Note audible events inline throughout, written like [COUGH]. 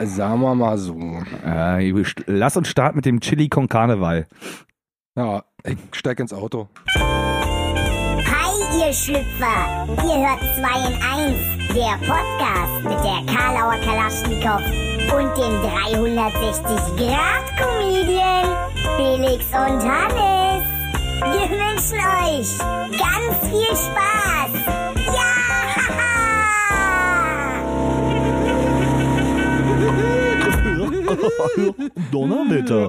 Sagen wir mal so. Äh, lass uns starten mit dem Chili con Carneval. Ja, ich steig ins Auto. Hi, ihr Schlüpfer! Ihr hört 2 in 1, der Podcast mit der Karlauer Kalaschnikow und dem 360-Grad-Comedian Felix und Hannes. Wir wünschen euch ganz viel Spaß! Donnerwetter.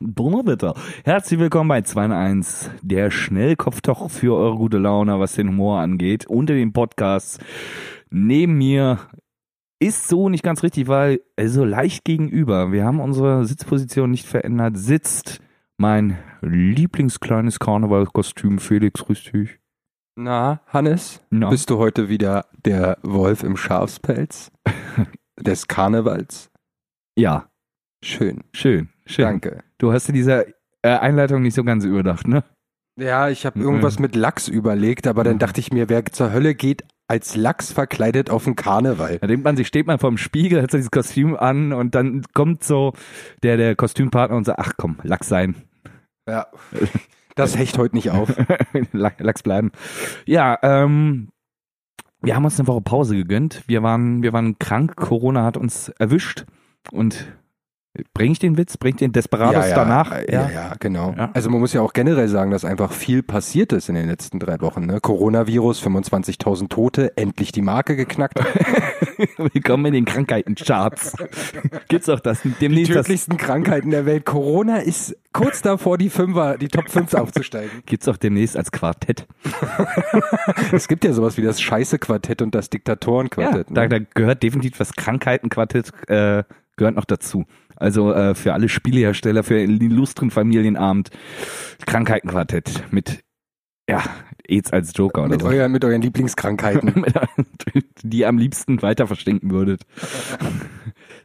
Donnerwetter. Herzlich willkommen bei 2 in 1, der Schnellkopftoch für eure gute Laune, was den Humor angeht, unter den Podcasts. Neben mir ist so nicht ganz richtig, weil also leicht gegenüber, wir haben unsere Sitzposition nicht verändert, sitzt mein lieblingskleines Karnevalkostüm Felix, grüß dich. Na, Hannes, Na? bist du heute wieder der Wolf im Schafspelz [LAUGHS] des Karnevals? Ja, Schön. schön, schön. Danke. Du hast dir diese äh, Einleitung nicht so ganz überdacht, ne? Ja, ich habe irgendwas mit Lachs überlegt, aber dann dachte ich mir, wer zur Hölle geht als Lachs verkleidet auf den Karneval? Da denkt man sich, steht man vorm Spiegel, hat so dieses Kostüm an und dann kommt so der, der Kostümpartner und sagt, ach komm, Lachs sein. Ja. Das hecht heute nicht auf. [LAUGHS] Lach- Lachs bleiben. Ja, ähm, wir haben uns eine Woche Pause gegönnt. Wir waren, wir waren krank, Corona hat uns erwischt und bring ich den Witz, bring ich den Desperados danach? äh, Ja, ja, genau. Ja. Also man muss ja auch generell sagen, dass einfach viel passiert ist in den letzten drei Wochen. Ne? Coronavirus, 25.000 Tote, endlich die Marke geknackt. [LAUGHS] Willkommen in den Krankheitencharts. [LAUGHS] Gibt's auch das? Die Demnächst das, tödlichsten Krankheiten der Welt. Corona ist kurz davor, die Fünfer, die Top 5 aufzusteigen. gibt's auch demnächst als Quartett. [LAUGHS] Es gibt ja sowas wie das Scheiße-Quartett und das Ja, Diktatoren-Quartett. da, ne? da gehört definitiv das Krankheitenquartett äh, gehört noch dazu. Also äh, für alle Spielehersteller, für den illustren Familienabend, Krankheitenquartett mit ja, AIDS als Joker oder mit, so. euer, mit euren Lieblingskrankheiten. [LAUGHS] die ihr am liebsten weiter verschenken würdet. [LAUGHS]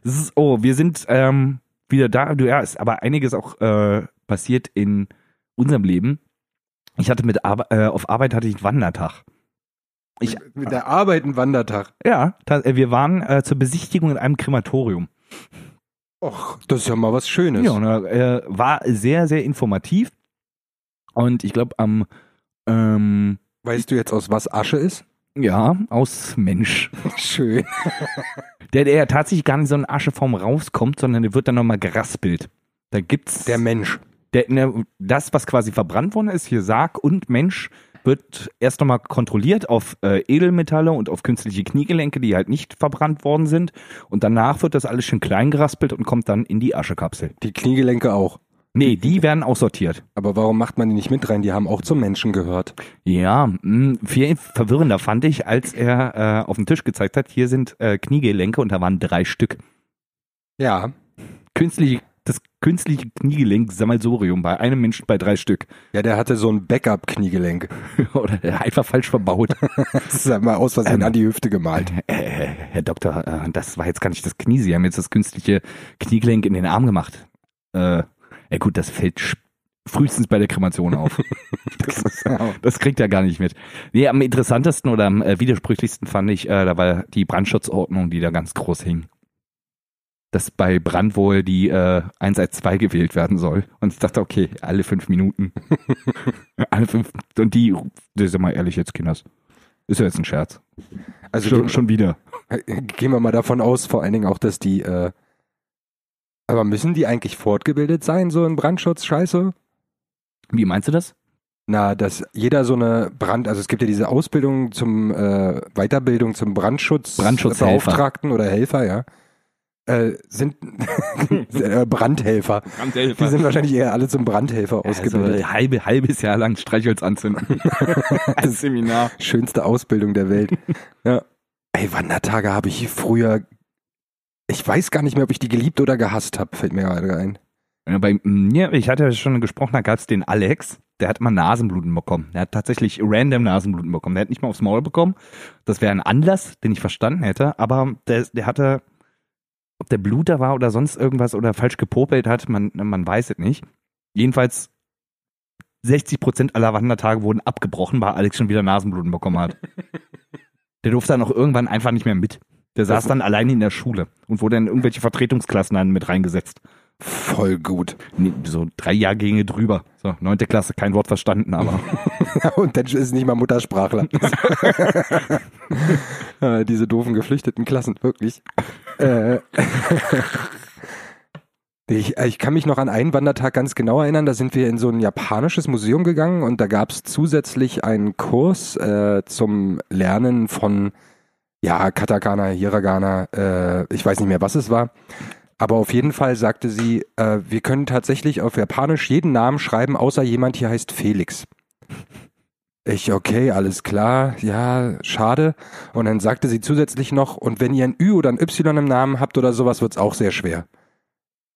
Das ist, oh, wir sind ähm, wieder da. Du, ja, ist aber einiges auch äh, passiert in unserem Leben. Ich hatte mit Arbe äh, auf Arbeit hatte ich einen Wandertag. Ich, mit der Arbeit ein Wandertag. ja, äh, wir waren äh, zur Besichtigung in einem Krematorium. Och, das ist ja mal was Schönes. Ja, und, äh, war sehr, sehr informativ. Und ich glaube, am ähm, Weißt du jetzt, aus was Asche ist? ja, aus Mensch. [LAUGHS] Schön. Der, der ja tatsächlich gar nicht so in Ascheform rauskommt, sondern der wird dann nochmal geraspelt. Da gibt's Der Mensch. der, ne, das, was quasi verbrannt worden ist, hier Sarg und Mensch, wird erst nochmal kontrolliert auf äh, Edelmetalle und auf künstliche Kniegelenke, die halt nicht verbrannt worden sind. Und danach wird das alles schön klein geraspelt und kommt dann in die Aschekapsel. Die Kniegelenke auch. Nee, die werden aussortiert. Aber warum macht man die nicht mit rein? Die haben auch zum Menschen gehört. Ja, mh, viel verwirrender fand ich, als er äh, auf den Tisch gezeigt hat, hier sind äh, Kniegelenke und da waren drei Stück. Ja. Künstliche, das künstliche Kniegelenk-Sammelsurium bei einem Menschen bei drei Stück. Ja, der hatte so ein Backup-Kniegelenk. [LAUGHS] Oder einfach falsch verbaut. [LAUGHS] Das ist einmal aus Versehen Ähm. an die Hüfte gemalt. äh, Herr Doktor, äh, das war jetzt gar nicht das Knie. Sie haben jetzt das künstliche Kniegelenk in den Arm gemacht. Äh, ja gut, das fällt frühestens bei der Kremation auf. [LAUGHS] Das, das kriegt er gar nicht mit. Nee, am interessantesten oder am äh, widersprüchlichsten fand ich, äh, da war die Brandschutzordnung, die da ganz groß hing. Dass bei Brand wohl die äh, 112 gewählt werden soll. Und ich dachte, okay, alle fünf Minuten. [LAUGHS] alle fünf. Und die, ja mal ehrlich jetzt, Kinders. Ist ja jetzt ein Scherz. Also schon, schon wieder. gehen wir mal davon aus, vor allen Dingen auch, dass die, äh, aber müssen die eigentlich fortgebildet sein, so in Brandschutz, scheiße? Wie meinst du das? Na, dass jeder so eine Brand, also es gibt ja diese Ausbildung zum äh, Weiterbildung zum Brandschutz Brandschutzhelfer. Beauftragten oder Helfer, ja. Äh, sind [LAUGHS] [LAUGHS] äh, Brandhelfer. Die sind wahrscheinlich eher alle zum Brandhelfer ausgebildet. Also, halbe, halbes Jahr lang Streichholz anzünden. [LAUGHS] Als Seminar. Schönste Ausbildung der Welt. ja. Ey, Wandertage habe ich früher. Ich weiß gar nicht mehr, ob ich die geliebt oder gehasst habe, fällt mir gerade ein. Ja, bei mir, ich hatte ja schon gesprochen, da gab es den Alex, der hat mal Nasenbluten bekommen. Der hat tatsächlich random Nasenbluten bekommen. Der hat nicht mal aufs Maul bekommen. Das wäre ein Anlass, den ich verstanden hätte, aber der, der hatte, ob der Bluter war oder sonst irgendwas oder falsch gepopelt hat, man, man weiß es nicht. Jedenfalls 60 Prozent aller Wandertage wurden abgebrochen, weil Alex schon wieder Nasenbluten bekommen hat. [LAUGHS] Der durfte dann auch irgendwann einfach nicht mehr mit. Der saß dann alleine in der Schule und wurde in irgendwelche Vertretungsklassen dann mit reingesetzt. Voll gut. Nee, so drei Jahrgänge drüber. So, neunte Klasse, kein Wort verstanden, aber. [LAUGHS] Und dann ist nicht mal Muttersprachler. [LAUGHS] Diese doofen geflüchteten Klassen, wirklich. Äh, [LAUGHS] ich, ich kann mich noch an einen Wandertag ganz genau erinnern. Da sind wir in so ein japanisches Museum gegangen und da gab es zusätzlich einen Kurs äh, zum Lernen von ja, Katakana, Hiragana, äh, ich weiß nicht mehr, was es war. Aber auf jeden Fall sagte sie, äh, wir können tatsächlich auf Japanisch jeden Namen schreiben, außer jemand hier heißt Felix. Ich, okay, alles klar, ja, schade. Und dann sagte sie zusätzlich noch, und wenn ihr ein Ü oder ein Y im Namen habt oder sowas, wird's auch sehr schwer.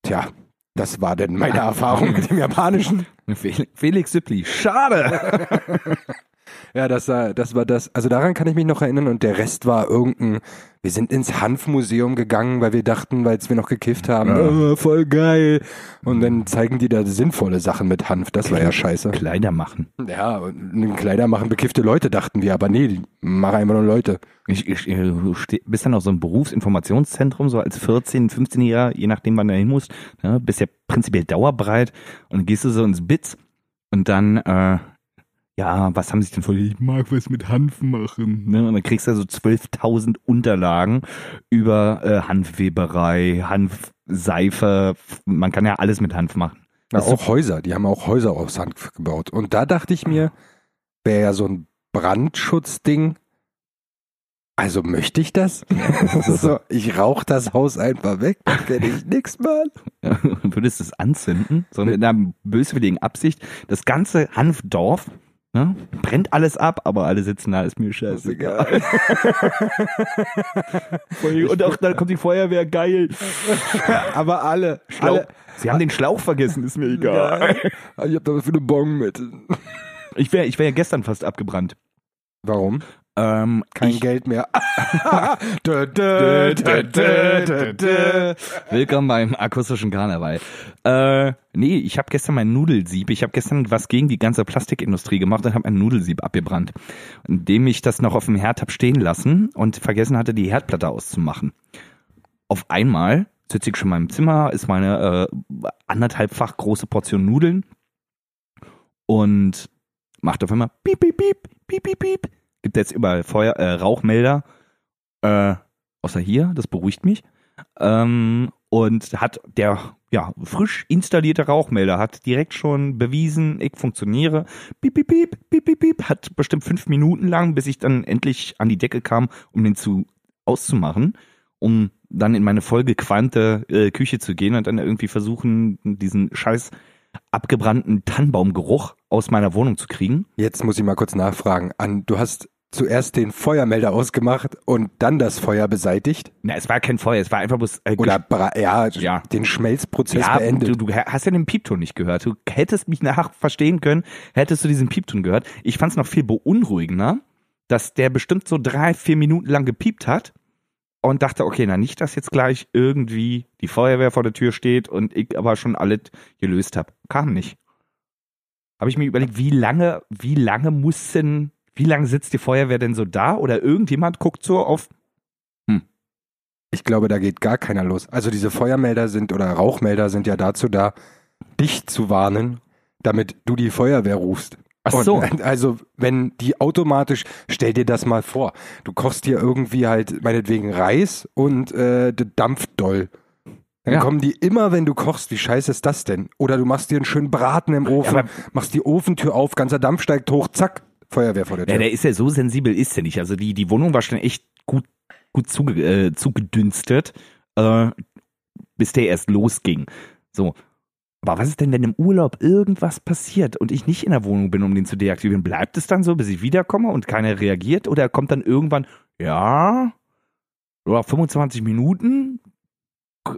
Tja, das war denn meine [LAUGHS] Erfahrung mit dem Japanischen. Felix, Sippli, schade! [LAUGHS] Ja, das war, das war das. Also daran kann ich mich noch erinnern und der Rest war irgendein. Wir sind ins Hanfmuseum gegangen, weil wir dachten, weil wir noch gekifft haben, Ja. oh, voll geil. Und dann zeigen die da sinnvolle Sachen mit Hanf. Das war ja scheiße. Kleider machen. Ja, Kleider machen bekiffte Leute, dachten wir, aber nee, machen einfach nur Leute. Ich, ich, äh, du bist dann auf so einem Berufsinformationszentrum, so als 14-, 15-Jähriger, je nachdem, wann du hin musst, ne, bist ja prinzipiell dauerbreit und dann gehst du so ins Bitz und dann, äh, ja, was haben sie denn vor? Ich mag was mit Hanf machen. Ne? Und dann kriegst du so 12.000 Unterlagen über äh, Hanfweberei, Hanfseife. Man kann ja alles mit Hanf machen. Ist auch Häuser, die haben auch Häuser aus Hanf gebaut. Und da dachte ich mir, wäre ja so ein Brandschutzding. Also möchte ich das? [LAUGHS] so, ich rauche das Haus einfach weg, dann kenne ich. Ja, und [LAUGHS] würdest es anzünden, so mit einer böswilligen Absicht. Das ganze Hanfdorf ne, brennt alles ab, aber alle sitzen da, ist mir scheißegal. [LAUGHS] Und auch dann kommt die Feuerwehr, geil. Aber alle, Schlauch. alle. Sie haben den Schlauch vergessen, ist mir egal. Ich hab da was für eine Bon mit. Ich wäre ich wär ja gestern fast abgebrannt. Warum? Ähm, Kein ich, Geld mehr. [LAUGHS] Dö, dö, dö. Willkommen beim akustischen Karneval. Äh, nee, ich habe gestern mein Nudelsieb, ich habe gestern was gegen die ganze Plastikindustrie gemacht und habe mein Nudelsieb abgebrannt, indem ich das noch auf dem Herd hab stehen lassen und vergessen hatte, die Herdplatte auszumachen. Auf einmal sitze ich schon in meinem Zimmer, ist meine äh, anderthalbfach große Portion Nudeln und macht auf einmal piep, piep, piep, piep, piep, piep. Gibt jetzt überall Feuer, äh, Rauchmelder, äh, außer hier, das beruhigt mich. Ähm, und hat der ja, frisch installierte Rauchmelder hat direkt schon bewiesen, ich funktioniere. Piep, piep, piep, piep, piep, piep. Hat bestimmt fünf Minuten lang, bis ich dann endlich an die Decke kam, um den zu auszumachen, um dann in meine vollgequalmte äh, Küche zu gehen und dann irgendwie versuchen, diesen scheiß abgebrannten Tannenbaumgeruch aus meiner Wohnung zu kriegen. Jetzt muss ich mal kurz nachfragen. An, du hast zuerst den Feuermelder ausgemacht und dann das Feuer beseitigt? Na, es war kein Feuer, es war einfach bloß äh, Oder ja, Ja. den Schmelzprozess Ja, beendet? du, du hast ja den Piepton nicht gehört. Du hättest mich nachher verstehen können, hättest du diesen Piepton gehört. Ich fand es noch viel beunruhigender, dass der bestimmt so drei, vier Minuten lang gepiept hat und dachte, okay, na nicht, dass jetzt gleich irgendwie die Feuerwehr vor der Tür steht und ich aber schon alles gelöst habe. Kam nicht. Habe ich mir überlegt, wie lange, wie lange muss denn, wie lange sitzt die Feuerwehr denn so da oder irgendjemand guckt so auf, Ich glaube, da geht gar keiner los. Also diese Feuermelder sind oder Rauchmelder sind ja dazu da, dich zu warnen, damit du die Feuerwehr rufst. Ach Und, so. [LAUGHS] Also wenn die automatisch, stell dir das mal vor, du kochst dir irgendwie halt meinetwegen Reis und äh, der dampft doll. Dann Ja. kommen die immer, wenn du kochst, wie scheiße ist das denn? Oder du machst dir einen schönen Braten im Ofen, aber- machst die Ofentür auf, ganzer Dampf steigt hoch, zack, Feuerwehr vor der Tür. Ja, der ist ja so sensibel, ist er nicht. Also die, die Wohnung war schon echt gut, gut zuge, äh, zugedünstet, äh, bis der erst losging. So. Aber was ist denn, wenn im Urlaub irgendwas passiert und ich nicht in der Wohnung bin, um den zu deaktivieren? Bleibt es dann so, bis ich wiederkomme und keiner reagiert? Oder kommt dann irgendwann, ja, ja 25 Minuten,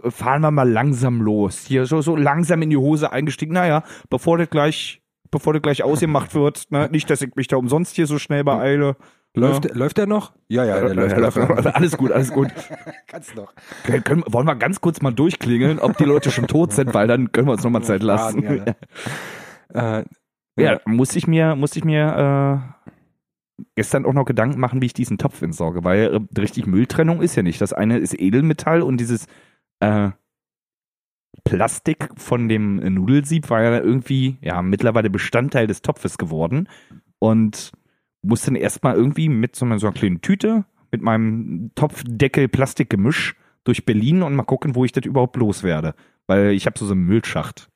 fahren wir mal langsam los. Hier so, so langsam in die Hose eingestiegen. Naja, bevor das gleich, bevor das gleich ausgemacht wird, ne? nicht, dass ich mich da umsonst hier so schnell beeile. Läuft, der- läuft der noch? Ja, ja, der läuft. Ja, läuft noch. alles gut, alles gut. [LAUGHS] Kannst noch. Können, können, wollen wir ganz kurz mal durchklingeln, ob die Leute schon tot sind, weil dann können wir uns nochmal Zeit lassen. Ja, [LAUGHS] Äh, Ja, musste ich mir, musste ich mir gestern auch noch Gedanken machen, wie ich diesen Topf entsorge, weil äh, richtig Mülltrennung ist ja nicht. Das eine ist Edelmetall und dieses äh, Plastik von dem Nudelsieb war ja irgendwie ja mittlerweile Bestandteil des Topfes geworden und musste dann erstmal irgendwie mit so einer, so einer kleinen Tüte mit meinem Topfdeckel Plastikgemisch durch Berlin und mal gucken, wo ich das überhaupt loswerde. Weil ich habe so, so einen Müllschacht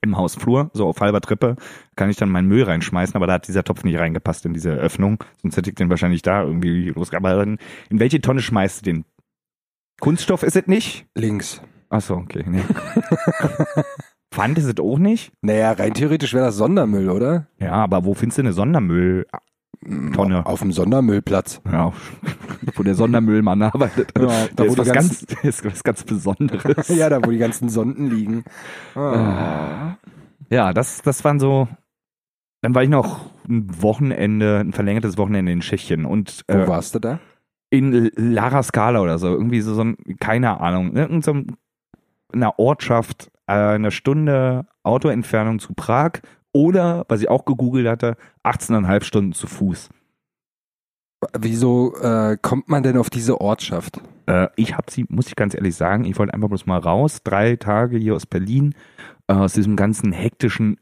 im Hausflur, so auf halber Treppe, kann ich dann meinen Müll reinschmeißen, aber da hat dieser Topf nicht reingepasst in diese Öffnung, sonst hätte ich den wahrscheinlich da irgendwie los. Aber dann, in welche Tonne schmeißt du den? Kunststoff ist es nicht? Links. Achso, okay. Nee. [LAUGHS] Pfand ist es auch nicht? Naja, rein theoretisch wäre das Sondermüll, oder? Ja, aber wo findest du eine Sondermüll? Tonne. Auf dem Sondermüllplatz. Ja, [LAUGHS] wo der Sondermüllmann arbeitet. Ja, da, der wo ist was, ganz, [LAUGHS] ist was ganz Besonderes. ja, da wo die ganzen Sonden liegen. Ah. Ja, das, das waren so. Dann war ich noch ein Wochenende, ein verlängertes Wochenende in Tschechien und Wo äh, warst du da? in Lara Scala oder so. Irgendwie so, so ein, keine Ahnung, irgend so ein- einer Ortschaft, äh, eine Stunde Autoentfernung zu Prag oder, was ich auch gegoogelt hatte, 18,5 Stunden zu Fuß. Wieso äh, kommt man denn auf diese Ortschaft? Äh, ich habe sie, muss ich ganz ehrlich sagen, ich wollte einfach bloß mal raus, drei Tage hier aus Berlin, äh, aus diesem ganzen hektischen,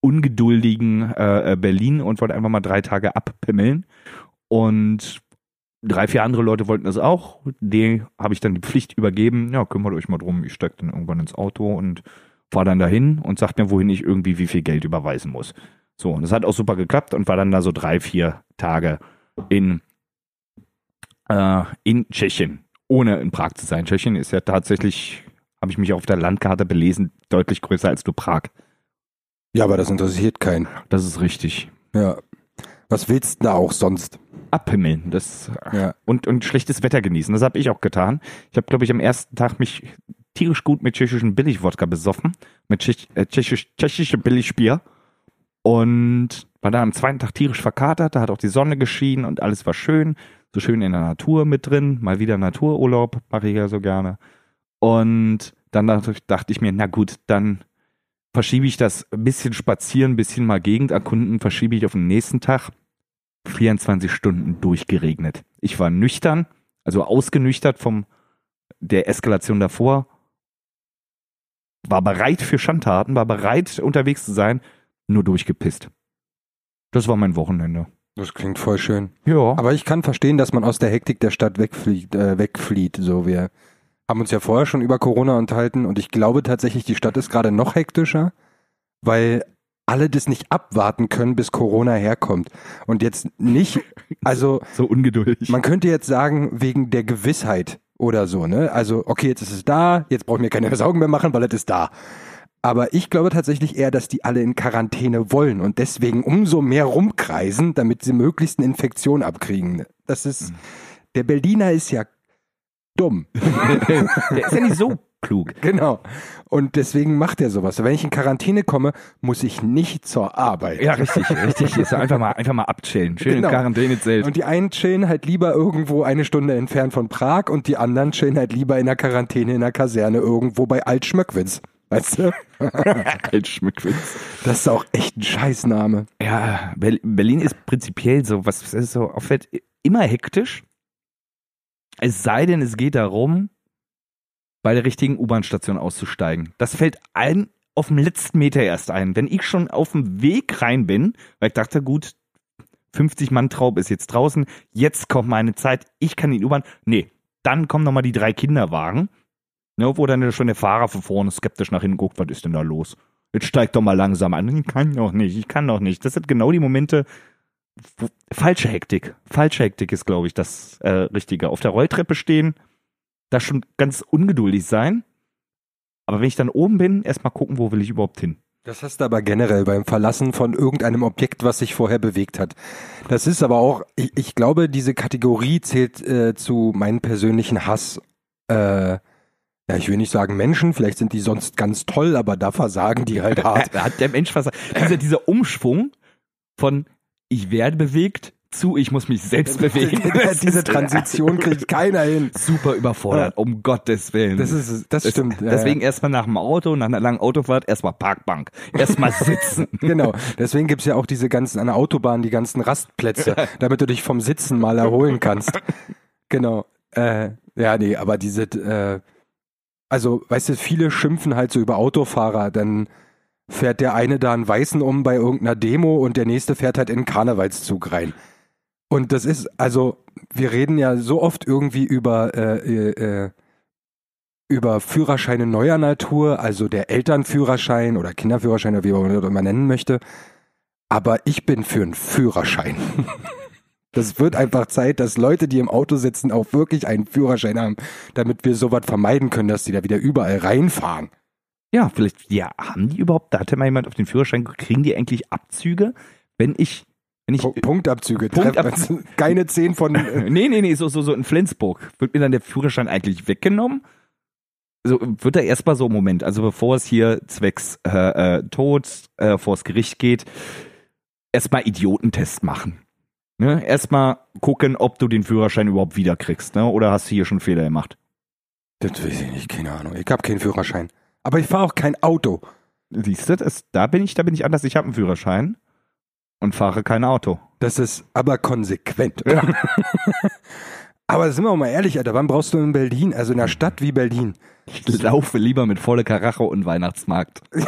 ungeduldigen äh, Berlin und wollte einfach mal drei Tage abpimmeln. Und drei, vier andere Leute wollten das auch. Die habe ich dann die Pflicht übergeben. Ja, kümmert euch mal drum. Ich steig dann irgendwann ins Auto und fahre dann dahin und sagt mir, wohin ich irgendwie wie viel Geld überweisen muss. So, und das hat auch super geklappt und war dann da so drei, vier Tage in äh, in Tschechien, ohne in Prag zu sein. Tschechien ist ja tatsächlich, habe ich mich auf der Landkarte belesen, deutlich größer als du Prag. Ja, aber das interessiert keinen. Das ist richtig. Ja. Was willst du da auch sonst? Abhimmeln das, Ja. und, und schlechtes Wetter genießen. Das habe ich auch getan. Ich habe, glaube ich, am ersten Tag mich tierisch gut mit tschechischen Billigwodka besoffen, mit äh, tschechisch, tschechische Billigbier und war dann am zweiten Tag tierisch verkatert. Da hat auch die Sonne geschienen und alles war schön. So schön in der Natur mit drin. Mal wieder Natururlaub, mache ich ja so gerne. Und dann dachte, ich- mir, na gut, dann verschiebe ich das ein bisschen spazieren, ein bisschen mal Gegend erkunden, verschiebe ich auf den nächsten Tag. 24 Stunden durchgeregnet. Ich war nüchtern, also ausgenüchtert vom der Eskalation davor, war bereit für Schandtaten, war bereit unterwegs zu sein, nur durchgepisst. Das war mein Wochenende. Das klingt voll schön. Ja. Aber ich kann verstehen, dass man aus der Hektik der Stadt wegfliegt, äh, wegflieht. So, wir haben uns ja vorher schon über Corona unterhalten und ich glaube tatsächlich, die Stadt ist gerade noch hektischer, weil alle das nicht abwarten können, bis Corona herkommt. Und jetzt nicht, [LAUGHS] also so ungeduldig. man könnte jetzt sagen, wegen der Gewissheit oder so, ne? Also, okay, jetzt ist es da, jetzt brauchen wir keine [LAUGHS] Sorgen mehr machen, weil es ist da. Aber ich glaube tatsächlich eher, dass die alle in Quarantäne wollen und deswegen umso mehr rumkreisen, damit sie möglichst eine Infektion abkriegen. Das ist, der Berliner ist ja dumm. [LAUGHS] Der ist ja nicht so klug. Genau. Und deswegen macht er sowas. Wenn ich in Quarantäne komme, muss ich nicht zur Arbeit. Ja, richtig, richtig. Ist einfach mal, einfach mal abchillen. Schön Genau. in Quarantänezelt. Und die einen chillen halt lieber irgendwo eine Stunde entfernt von Prag und die anderen chillen halt lieber in der Quarantäne in der Kaserne irgendwo bei Altschmöckwitz. Weißt du? [LAUGHS] Als Schmückwitz. Das ist auch echt ein Scheißname. Ja, Ber- Berlin ist prinzipiell so, was was ist so auffällt, immer hektisch. Es sei denn, es geht darum, bei der richtigen U-Bahn-Station auszusteigen. Das fällt allen auf dem letzten Meter erst ein. Wenn ich schon auf dem Weg rein bin, weil ich dachte, gut, 50 Mann Traub ist jetzt draußen, jetzt kommt meine Zeit, ich kann die U-Bahn. Nee, dann kommen nochmal die drei Kinderwagen, ne, wo dann schon der Fahrer von vorne skeptisch nach hinten guckt, was ist denn da los? Jetzt steigt doch mal langsam an. Ich kann doch nicht, ich kann doch nicht. Das sind genau die Momente, falsche Hektik. Falsche Hektik ist, glaube ich, das äh, Richtige. Auf der Rolltreppe stehen, da schon ganz ungeduldig sein. Aber wenn ich dann oben bin, erstmal gucken, wo will ich überhaupt hin. Das hast du aber generell beim Verlassen von irgendeinem Objekt, was sich vorher bewegt hat. Das ist aber auch, ich, ich glaube, diese Kategorie zählt äh, zu meinem persönlichen Hass. Äh, ja, ich will nicht sagen Menschen, vielleicht sind die sonst ganz toll, aber da versagen die halt hart. Da [LAUGHS] hat der Mensch was. Dieser, dieser Umschwung von ich werde bewegt zu, ich muss mich selbst [LAUGHS] bewegen. Diese Transition kriegt [LAUGHS] keiner hin. super überfordert, um Gottes Willen. Das ist, das Das- stimmt. ja, Deswegen erstmal nach dem Auto, nach einer langen Autofahrt, erstmal Parkbank, erstmal [LAUGHS] sitzen. ja. Genau. Deswegen gibt's ja auch diese ganzen, an der Autobahn, die ganzen Rastplätze, damit du dich vom Sitzen mal erholen kannst. Genau. Äh, ja, nee, aber diese, äh, also, weißt du, viele schimpfen halt so über Autofahrer, dann fährt der eine da einen Weißen um bei irgendeiner Demo und der nächste fährt halt in den Karnevalszug rein. Und das ist, also, wir reden ja so oft irgendwie über, äh, äh, äh, über Führerscheine neuer Natur, also der Elternführerschein oder Kinderführerschein oder wie man das immer nennen möchte. Aber ich bin für einen Führerschein. [LAUGHS] Das wird einfach Zeit, dass Leute, die im Auto sitzen, auch wirklich einen Führerschein haben, damit wir sowas vermeiden können, dass die da wieder überall reinfahren. Ja, vielleicht, ja, haben die überhaupt, da hatte mal jemand auf den Führerschein, kriegen die eigentlich Abzüge, wenn ich, wenn ich, Pu- Punktabzüge. Punktab- Treffen- [LAUGHS] Keine zehn von. äh, [LAUGHS] nee, nee, nee, so, so, so in Flensburg, wird mir dann der Führerschein eigentlich weggenommen? So, wird er erstmal so, Moment, also bevor es hier zwecks äh, äh, Tod äh, vors Gericht geht, erstmal Idiotentest machen. Ne? Erstmal gucken, ob du den Führerschein überhaupt wiederkriegst, ne? Oder hast du hier schon Fehler gemacht? Das weiß ich nicht, keine Ahnung. Ich habe keinen Führerschein. Aber ich fahre auch kein Auto. Siehst du, das, da bin ich, da bin ich anders. Ich habe einen Führerschein und fahre kein Auto. Das ist aber konsequent. [LAUGHS] [LAUGHS] aber sind wir auch mal ehrlich, Alter, wann brauchst du in Berlin, also in einer Stadt wie Berlin? Ich laufe lieber mit volle Karacho und Weihnachtsmarkt. [LAUGHS]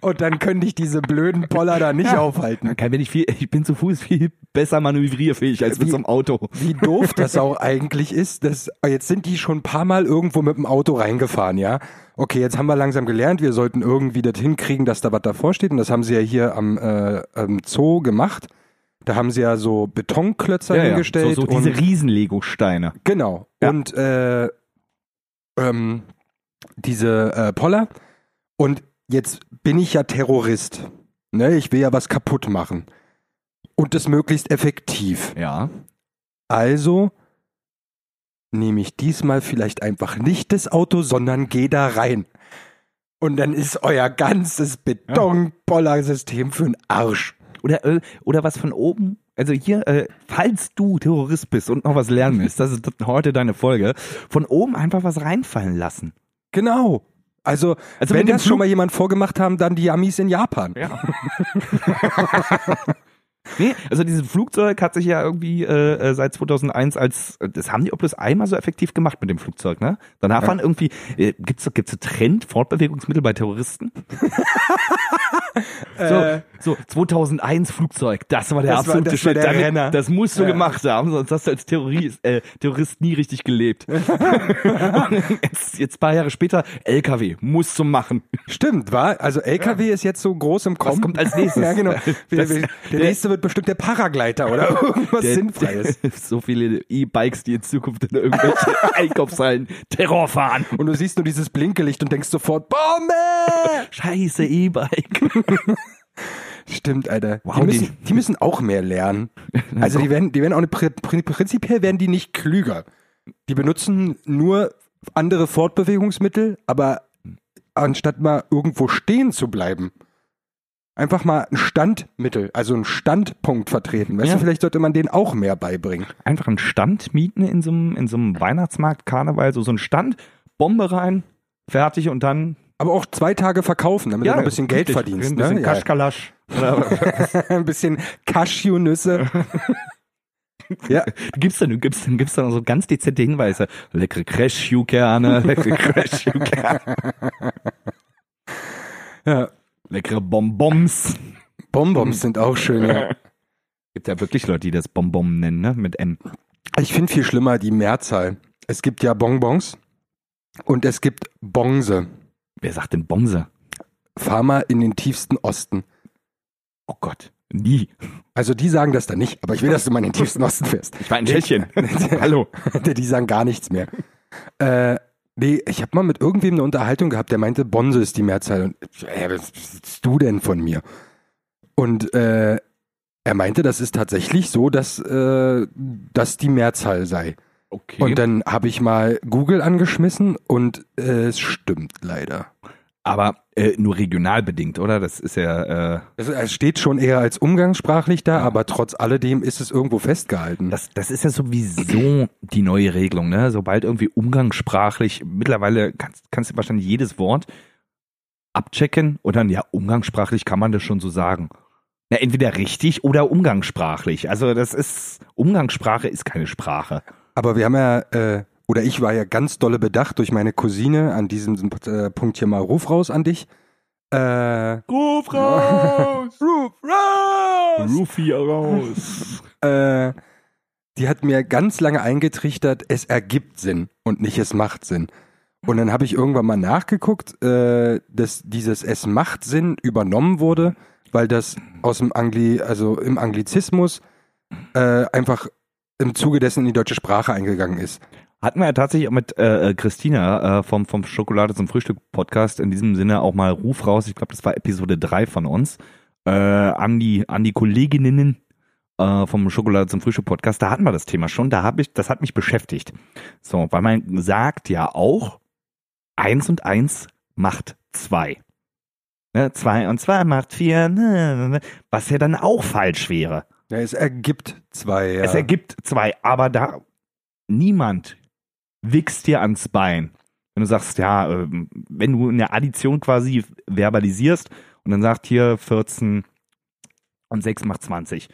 Und dann können dich diese blöden Poller da nicht aufhalten. Kann, wenn ich viel, ich bin zu Fuß viel besser manövrierfähig als mit Wie- so einem Auto. Wie doof das auch eigentlich ist, dass jetzt sind die schon ein paar Mal irgendwo mit dem Auto reingefahren, ja. Okay, jetzt haben wir langsam gelernt, wir sollten irgendwie das hinkriegen, dass da was davor steht. Und das haben sie ja hier am, äh, am Zoo gemacht. Da haben sie ja so Betonklötzer hingestellt. So, so diese und, Riesen-Lego-Steine. genau. Ja. Und äh, ähm, diese äh, Poller. Und jetzt bin ich ja Terrorist. Ne? Ich will ja was kaputt machen. Und das möglichst effektiv. Ja. Also nehme ich diesmal vielleicht einfach nicht das Auto, sondern gehe da rein. Und dann ist euer ganzes Betonpoller-System für den Arsch. Oder, äh, oder was von oben. Also hier, äh, falls du Terrorist bist und noch was lernen willst, das ist heute deine Folge, von oben einfach was reinfallen lassen. Genau. Also, Also wenn das schon mal jemand vorgemacht haben, dann die Amis in Japan. Ja. [LAUGHS] nee, also dieses Flugzeug hat sich ja irgendwie äh, äh, seit 2001 als, das haben die auch bloß einmal so effektiv gemacht mit dem Flugzeug, ne? Danach Ja. waren irgendwie, äh, gibt's gibt's so Trend, Fortbewegungsmittel bei Terroristen? [LAUGHS] Äh, So, 2001 Flugzeug, das war der Das war- absolute das war Shit. der Damit-. Das musst du Ja. gemacht haben, sonst hast du als Terrorist, äh, Terrorist nie richtig gelebt. [LAUGHS] jetzt, jetzt paar Jahre später, LKW, musst du machen. Stimmt, war? Also LKW ist jetzt so groß im Kommen. kommt als nächstes? [LAUGHS] ja, genau. Das- der, der- nächste wird bestimmt der Paragleiter oder [LAUGHS] irgendwas Der- Sinnfreies. der- [LAUGHS] so viele E-Bikes, die in Zukunft in irgendwelche [LAUGHS] Einkaufshallen Terror fahren. Und du siehst nur dieses Blinkelicht und denkst sofort, Bombe! Scheiße E-Bike. Stimmt, Alter. Wow, die, müssen, die- müssen auch mehr lernen. Also die werden, die werden auch eine, Pri- Pri- prinzipiell werden die nicht klüger. Die benutzen nur andere Fortbewegungsmittel, aber anstatt mal irgendwo stehen zu bleiben, einfach mal ein Standmittel, also einen Standpunkt vertreten. Weißt Ja. du, vielleicht sollte man denen auch mehr beibringen. Einfach einen Stand mieten in so einem, in so einem Weihnachtsmarkt, Karneval, so, so ein Stand, Bombe rein, fertig und dann Aber auch zwei Tage verkaufen, damit du noch ein bisschen Geld richtig, verdienst. Ein bisschen ne? ja. Kaschkalasch. [LAUGHS] ein bisschen Cashewnüsse. [LAUGHS] ja, Du gibst dann, du gibst dann, gibst dann so ganz dezente Hinweise. Leckere Crashkerne, leckere [LAUGHS] Crashkerne, ja. Leckere Bonbons. Bonbons sind auch schön. Ja. [LAUGHS] Gibt ja wirklich Leute, die das Bonbon nennen, ne? Mit N. Ich finde viel schlimmer die Mehrzahl. Es gibt ja Bonbons und es gibt Bonse. Wer sagt denn Bonse? Fahr mal in den tiefsten Osten. Oh Gott, nie. Also die sagen das dann nicht, aber ich will, dass du mal in den tiefsten Osten fährst. Ich war in Tschechien. [LAUGHS] Hallo. die sagen gar nichts mehr. Äh, nee, ich habe mal mit irgendwem eine Unterhaltung gehabt, der meinte, Bonse ist die Mehrzahl. Und äh, was willst du denn von mir? Und äh, er meinte, das ist tatsächlich so, dass äh, das die Mehrzahl sei. Okay. Und dann habe ich mal Google angeschmissen und äh, es stimmt leider. Aber äh, nur regional bedingt, oder? Das ist ja. Äh, Es, es steht schon eher als umgangssprachlich da, aber trotz alledem ist es irgendwo festgehalten. das, das ist ja sowieso die neue Regelung, ne? Sobald irgendwie umgangssprachlich, mittlerweile kannst, kannst du wahrscheinlich jedes Wort abchecken und dann, ja, umgangssprachlich kann man das schon so sagen. Na, entweder richtig oder umgangssprachlich. Also das ist, Umgangssprache ist keine Sprache. Aber wir haben ja, äh, oder ich war ja ganz dolle bedacht durch meine Cousine an diesem äh, Punkt hier mal Ruf raus an dich. Äh, Ruf raus! [LAUGHS] Ruf raus! Rufy raus! [LAUGHS] Äh, die hat mir ganz lange eingetrichtert, es ergibt Sinn und nicht es macht Sinn. Und dann habe ich irgendwann mal nachgeguckt, äh, dass dieses es macht Sinn übernommen wurde, weil das aus dem Angli, also im Anglizismus äh, einfach im Zuge dessen in die deutsche Sprache eingegangen ist. Hatten wir ja tatsächlich auch mit äh, Christina äh, vom, vom Schokolade zum Frühstück Podcast in diesem Sinne auch mal Ruf raus. Ich glaube, das war Episode 3 von uns. Äh, an, die, an die Kolleginnen äh, vom Schokolade zum Frühstück Podcast. Da hatten wir das Thema schon. Da hab ich, das hat mich beschäftigt. So, weil man sagt ja auch, eins und eins macht zwei. Ne, zwei und zwei macht vier, ne, ne, ne, was ja dann auch falsch wäre. Ja, es ergibt zwei. Ja. Es ergibt zwei, aber da niemand wichst dir ans Bein. Wenn du sagst, ja, ähm, wenn du eine Addition quasi verbalisierst und dann sagt hier 14 und 6 macht 20,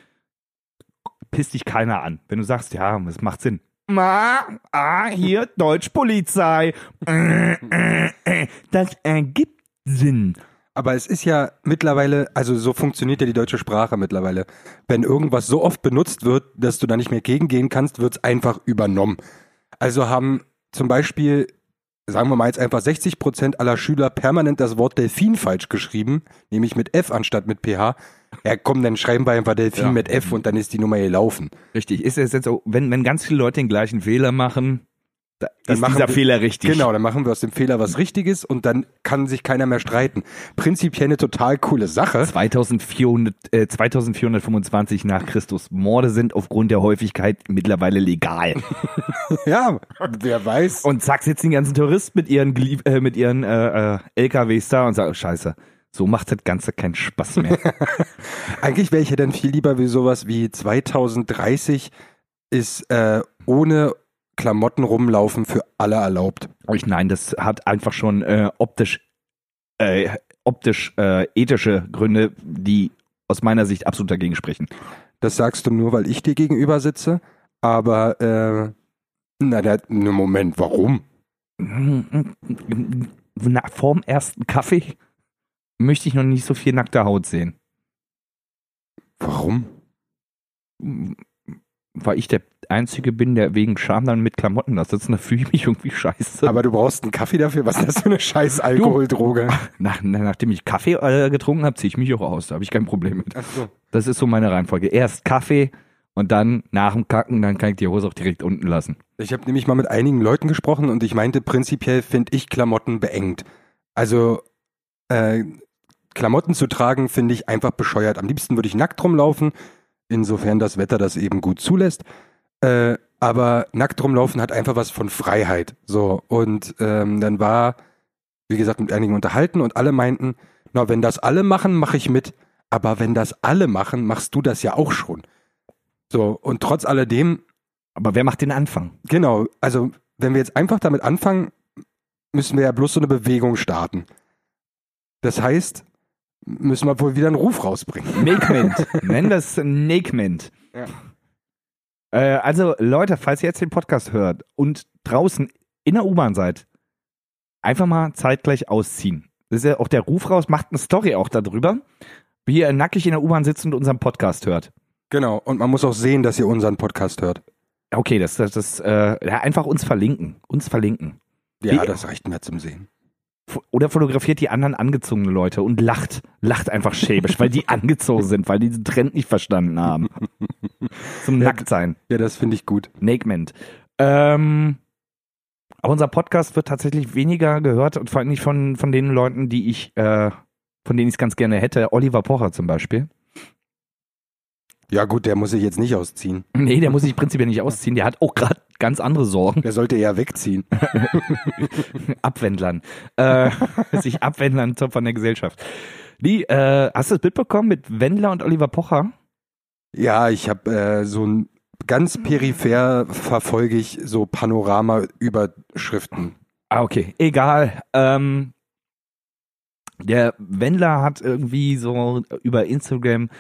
pisst dich keiner an. Wenn du sagst, ja, es macht Sinn. Ma, ah, hier [LAUGHS] Deutschpolizei. [LAUGHS] Das ergibt Sinn. Aber es ist ja mittlerweile, also so funktioniert ja die deutsche Sprache mittlerweile. Wenn irgendwas so oft benutzt wird, dass du da nicht mehr gegengehen kannst, wird es einfach übernommen. Also haben zum Beispiel, sagen wir mal jetzt einfach 60 Prozent aller Schüler permanent das Wort Delfin falsch geschrieben, nämlich mit F anstatt mit PH. Ja, komm, dann schreiben wir einfach Delfin Ja. mit F und dann ist die Nummer gelaufen. Richtig. Ist es jetzt so, wenn, wenn ganz viele Leute den gleichen Fehler machen, da Dann ist machen dieser wir- Fehler richtig. Genau, dann machen wir aus dem Fehler was Richtiges und dann kann sich keiner mehr streiten. Prinzipiell eine total coole Sache. 2400, äh, 2425 nach Christus. Morde sind aufgrund der Häufigkeit mittlerweile legal. [LAUGHS] Ja, wer weiß. Und zack sitzen die ganzen Touristen mit ihren, äh, mit ihren äh, äh, LKWs da und sagen, oh, scheiße, so macht das Ganze keinen Spaß mehr. [LAUGHS] Eigentlich wäre ich ja dann viel lieber wie sowas wie 2030 ist äh, ohne Klamotten rumlaufen für alle erlaubt. ich, nein, das hat einfach schon äh, optisch, äh, optisch äh, ethische Gründe, die aus meiner Sicht absolut dagegen sprechen. Das sagst du nur, weil ich dir gegenüber sitze. Aber, äh, na, der, ne Moment, warum? Na, vorm ersten Kaffee möchte ich noch nicht so viel nackte Haut sehen. Warum? Weil ich der Einzige bin, der wegen Scham dann mit Klamotten da sitzt, und da fühle ich mich irgendwie scheiße. Aber du brauchst einen Kaffee dafür? Was ist das für eine scheiß Alkoholdroge? Nach, na- nachdem ich Kaffee äh, getrunken habe, ziehe ich mich auch aus. Da habe ich kein Problem mit. Ach so. Das ist so meine Reihenfolge. Erst Kaffee und dann nach dem Kacken, dann kann ich die Hose auch direkt unten lassen. Ich habe nämlich mal mit einigen Leuten gesprochen und ich meinte, prinzipiell finde ich Klamotten beengt. Also äh, Klamotten zu tragen finde ich einfach bescheuert. Am liebsten würde ich nackt rumlaufen, insofern das Wetter das eben gut zulässt. Äh, aber nackt rumlaufen hat einfach was von Freiheit. So und ähm, dann war, wie gesagt, mit einigen unterhalten und alle meinten, na wenn das alle machen, mache ich mit. Aber wenn das alle machen, machst du das ja auch schon. So und trotz alledem Aber wer macht den Anfang? Genau, also wenn wir jetzt einfach damit anfangen, müssen wir ja bloß so eine Bewegung starten. Das heißt, müssen wir wohl wieder einen Ruf rausbringen. Nakement. Nenn das Nakement. Ja. Äh, also Leute, falls ihr jetzt den Podcast hört und draußen in der U-Bahn seid, einfach mal zeitgleich ausziehen. Das ist ja auch der Ruf raus, macht eine Story auch darüber, wie ihr nackig in der U-Bahn sitzt und unseren Podcast hört. Genau, und man muss auch sehen, dass ihr unseren Podcast hört. Okay, das, das, das äh, ja, einfach uns verlinken. Uns verlinken. Ja, Wie- das reicht mir zum Sehen. Oder fotografiert die anderen angezogenen Leute und lacht. Lacht einfach schäbisch, weil die [LAUGHS] angezogen sind, weil die den Trend nicht verstanden haben. [LAUGHS] Zum. Nacktsein. Ja, das finde ich gut. Nakement. Ähm, aber unser Podcast wird tatsächlich weniger gehört und vor allem nicht von, von den Leuten, die ich, äh, von denen ich es ganz gerne hätte. Oliver Pocher zum Beispiel. Ja gut, der muss sich jetzt nicht ausziehen. [LAUGHS] Nee, der muss sich prinzipiell nicht ausziehen. Der hat auch gerade ganz andere Sorgen. Der sollte eher wegziehen. [LAUGHS] Abwendlern. Äh, [LAUGHS] sich abwendlern von der Gesellschaft. Die, äh, hast du das mitbekommen mit Wendler und Oliver Pocher? Ja, ich habe äh, so ein ganz peripher verfolge ich so Panorama-Überschriften. Ah, okay. Egal. Ähm, der Wendler hat irgendwie so über Instagram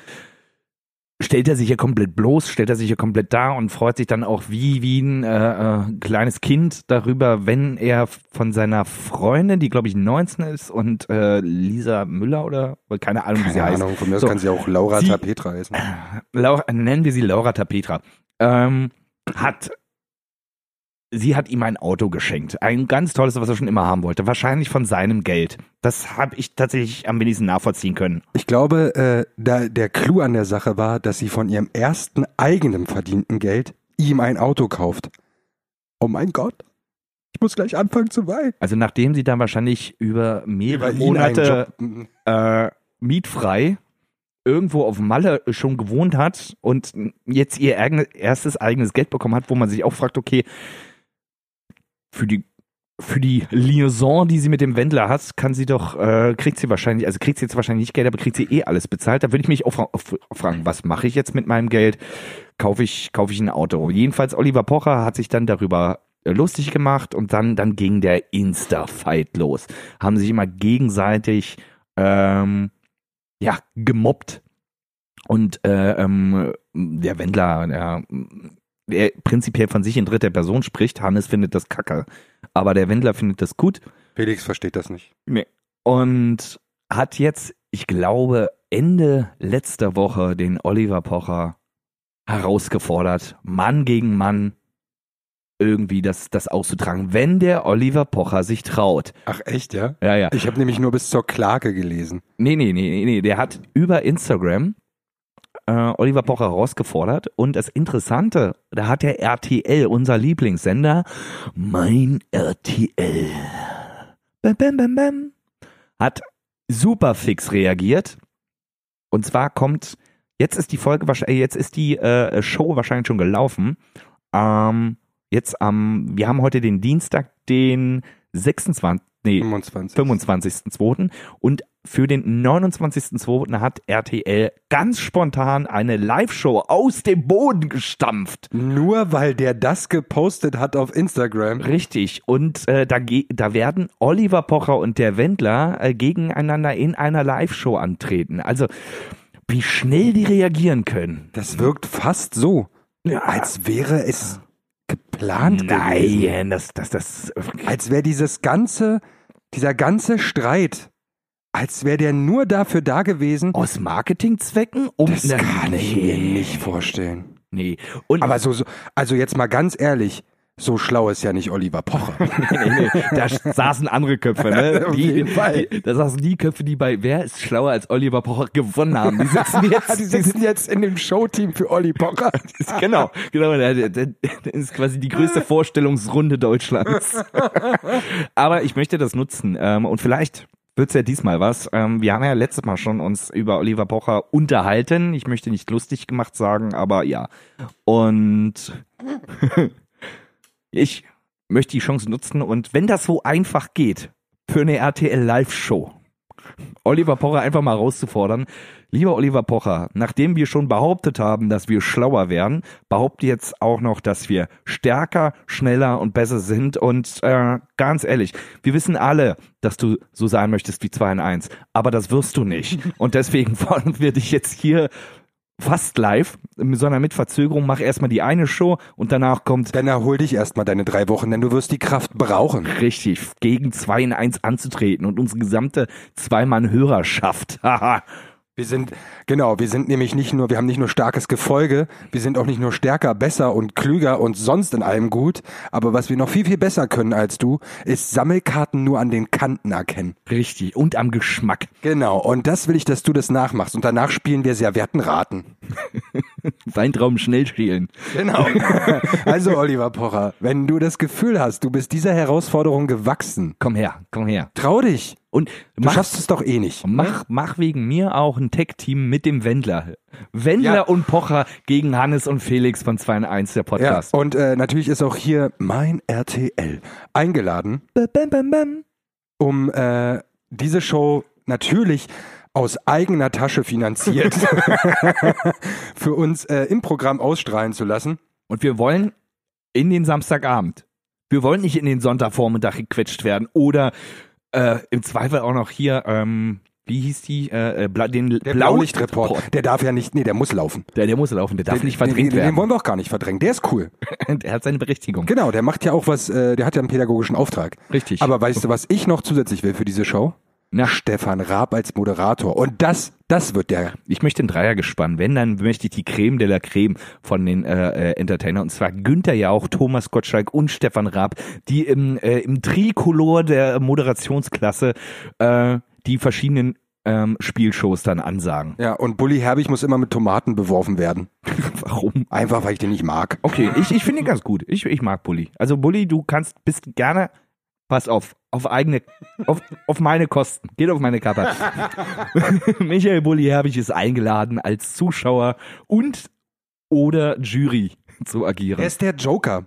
stellt er sich ja komplett bloß, stellt er sich ja komplett da und freut sich dann auch wie, wie ein äh, äh, kleines Kind darüber, wenn er von seiner Freundin, die glaube ich 19 ist und äh, Lisa Müller oder keine Ahnung, wie sie Keine heißt. Ahnung, von mir aus So. kann sie auch Laura Sie- Tapetra heißen. Laura, nennen wir sie Laura Tapetra, ähm, hat sie hat ihm ein Auto geschenkt. Ein ganz tolles, was er schon immer haben wollte. Wahrscheinlich von seinem Geld. Das habe ich tatsächlich am wenigsten nachvollziehen können. Ich glaube, äh, da, der Clou an der Sache war, dass sie von ihrem ersten eigenen verdienten Geld ihm ein Auto kauft. Oh mein Gott. Ich muss gleich anfangen zu weinen. Also nachdem sie dann wahrscheinlich über mehrere Über Monate äh, mietfrei irgendwo auf Malle schon gewohnt hat und jetzt ihr erstes eigenes Geld bekommen hat, wo man sich auch fragt, okay, für die für die Liaison, die sie mit dem Wendler hat, kann sie doch, äh, kriegt sie wahrscheinlich, also kriegt sie jetzt wahrscheinlich nicht Geld, aber kriegt sie eh alles bezahlt. Da würde ich mich auch fragen, was mache ich jetzt mit meinem Geld? Kaufe ich, kaufe ich ein Auto? Jedenfalls Oliver Pocher hat sich dann darüber äh, lustig gemacht und dann, dann ging der Insta-Fight los. Haben sich immer gegenseitig ähm, ja, gemobbt. Und äh, ähm, der Wendler, der, der prinzipiell von sich in dritter Person spricht, Hannes findet das kacke. Aber der Wendler findet das gut Felix versteht das nicht. und hat jetzt, ich glaube, Ende letzter Woche den Oliver Pocher herausgefordert, Mann gegen Mann irgendwie das, das auszutragen, wenn der Oliver Pocher sich traut. Ach echt, ja? Ja, ja. Ich habe nämlich nur bis zur Klage gelesen. Nee, nee, nee, nee, nee. Der hat über Instagram äh, Oliver Pocher herausgefordert. Und das Interessante, da hat der RTL, unser Lieblingssender, mein RTL, bam, bam, bam, bam, hat super fix reagiert. Und zwar kommt, jetzt ist die Folge wahrscheinlich, jetzt ist die äh, Show wahrscheinlich schon gelaufen. Ähm, jetzt am, wir haben heute den Dienstag, den 26. Nee, 25. 25.02. Und für den 29.02. hat RTL ganz spontan eine Live-Show aus dem Boden gestampft. Nur weil der das gepostet hat auf Instagram. Richtig. Und äh, da, da werden Oliver Pocher und der Wendler äh, gegeneinander in einer Live-Show antreten. Also, wie schnell die reagieren können. Das wirkt fast so, als wäre es geplant gewesen. Nein, das, das, das. Als wäre dieses ganze, dieser ganze Streit, als wäre der nur dafür da gewesen. Aus Marketingzwecken? Um das kann ich mir nicht vorstellen. Nee. Und Aber so, so, also jetzt mal ganz ehrlich, so schlau ist ja nicht Oliver Pocher. [LAUGHS] nee, nee, da saßen andere Köpfe, ne? [LAUGHS] Auf Die, jeden Fall. Die, da saßen die Köpfe, die bei Wer ist schlauer als Oliver Pocher gewonnen haben. Die sitzen [LAUGHS] jetzt. Die sitzen jetzt in dem Showteam für Olli Pocher. genau, genau. Der ist quasi die größte Vorstellungsrunde Deutschlands. Aber ich möchte das nutzen ähm, und vielleicht wird's ja diesmal was. Ähm, wir haben ja letztes Mal schon uns über Oliver Pocher unterhalten. Ich möchte nicht lustig gemacht sagen, aber ja. Und [LAUGHS] ich möchte die Chance nutzen und wenn das so einfach geht, für eine RTL Live-Show, Oliver Pocher einfach mal rauszufordern. Lieber Oliver Pocher, nachdem wir schon behauptet haben, dass wir schlauer wären, behaupte jetzt auch noch, dass wir stärker, schneller und besser sind. Und äh, ganz ehrlich, wir wissen alle, dass du so sein möchtest wie 2 in 1, aber das wirst du nicht. Und deswegen [LAUGHS] fordern wir dich jetzt hier fast live, sondern mit Verzögerung. Mach erstmal die eine Show und danach kommt Dann erhol dich erstmal deine drei Wochen, denn du wirst die Kraft brauchen. richtig gegen 2 in 1 anzutreten und unsere gesamte Zweimann-Hörerschaft. [LAUGHS] Wir sind, genau, wir sind nämlich nicht nur, wir haben nicht nur starkes Gefolge, wir sind auch nicht nur stärker, besser und klüger und sonst in allem gut, aber was wir noch viel, viel besser können als du, ist Sammelkarten nur an den Kanten erkennen. Richtig. Und am Geschmack. Genau, und das will ich, dass du das nachmachst und danach spielen wir Serviettenraten. [LAUGHS] Weintrauben schnell schälen. Genau. [LAUGHS] Also, Oliver Pocher, wenn du das Gefühl hast, du bist dieser Herausforderung gewachsen, Komm her, komm her. trau dich. Und Du mach, schaffst es doch eh nicht. mach, mach wegen mir auch ein Tech-Team mit dem Wendler. Wendler Ja. und Pocher gegen Hannes und Felix von 2 in 1, der Ja, Podcast. und äh, natürlich ist auch hier mein RTL eingeladen, bam, bam, bam. um äh, diese Show natürlich aus eigener Tasche finanziert [LAUGHS] [LAUGHS] für uns äh, im Programm ausstrahlen zu lassen. Und wir wollen in den Samstagabend. Wir wollen nicht in den Sonntagvormittag gequetscht werden oder äh, im Zweifel auch noch hier, ähm, wie hieß die, äh, äh, Bla, den Der Blaulichtreport, der darf ja nicht, nee, der muss laufen. Der, der muss laufen, der darf Den- nicht verdrängt den, den, werden. Den wollen wir auch gar nicht verdrängen. Der ist cool. [LAUGHS] der hat seine Berechtigung. Genau, der macht ja auch was, äh, der hat ja einen pädagogischen Auftrag. Richtig. Aber weißt du, was ich noch zusätzlich will für diese Show? Na. Stefan Raab als Moderator. Und das, das wird der. Ich möchte ein Dreier gespannt. Wenn, dann möchte ich die Creme de la Creme von den äh, äh, Entertainer. Und zwar Günther Jauch, Thomas Gottschalk und Stefan Raab, die im, äh, im Trikolor der Moderationsklasse äh, die verschiedenen ähm, Spielshows dann ansagen. Ja, und Bully Herbig muss immer mit Tomaten beworfen werden. [LAUGHS] Warum? Einfach, weil ich den nicht mag. Okay, ich, ich finde ihn ganz gut. Ich, ich mag Bully. Also Bully, du kannst, bist gerne, pass auf, auf eigene, auf, auf meine Kosten. Geht auf meine Kappe. [LAUGHS] Michael Bully Herbig ist eingeladen als Zuschauer und oder Jury zu agieren, Er ist der Joker.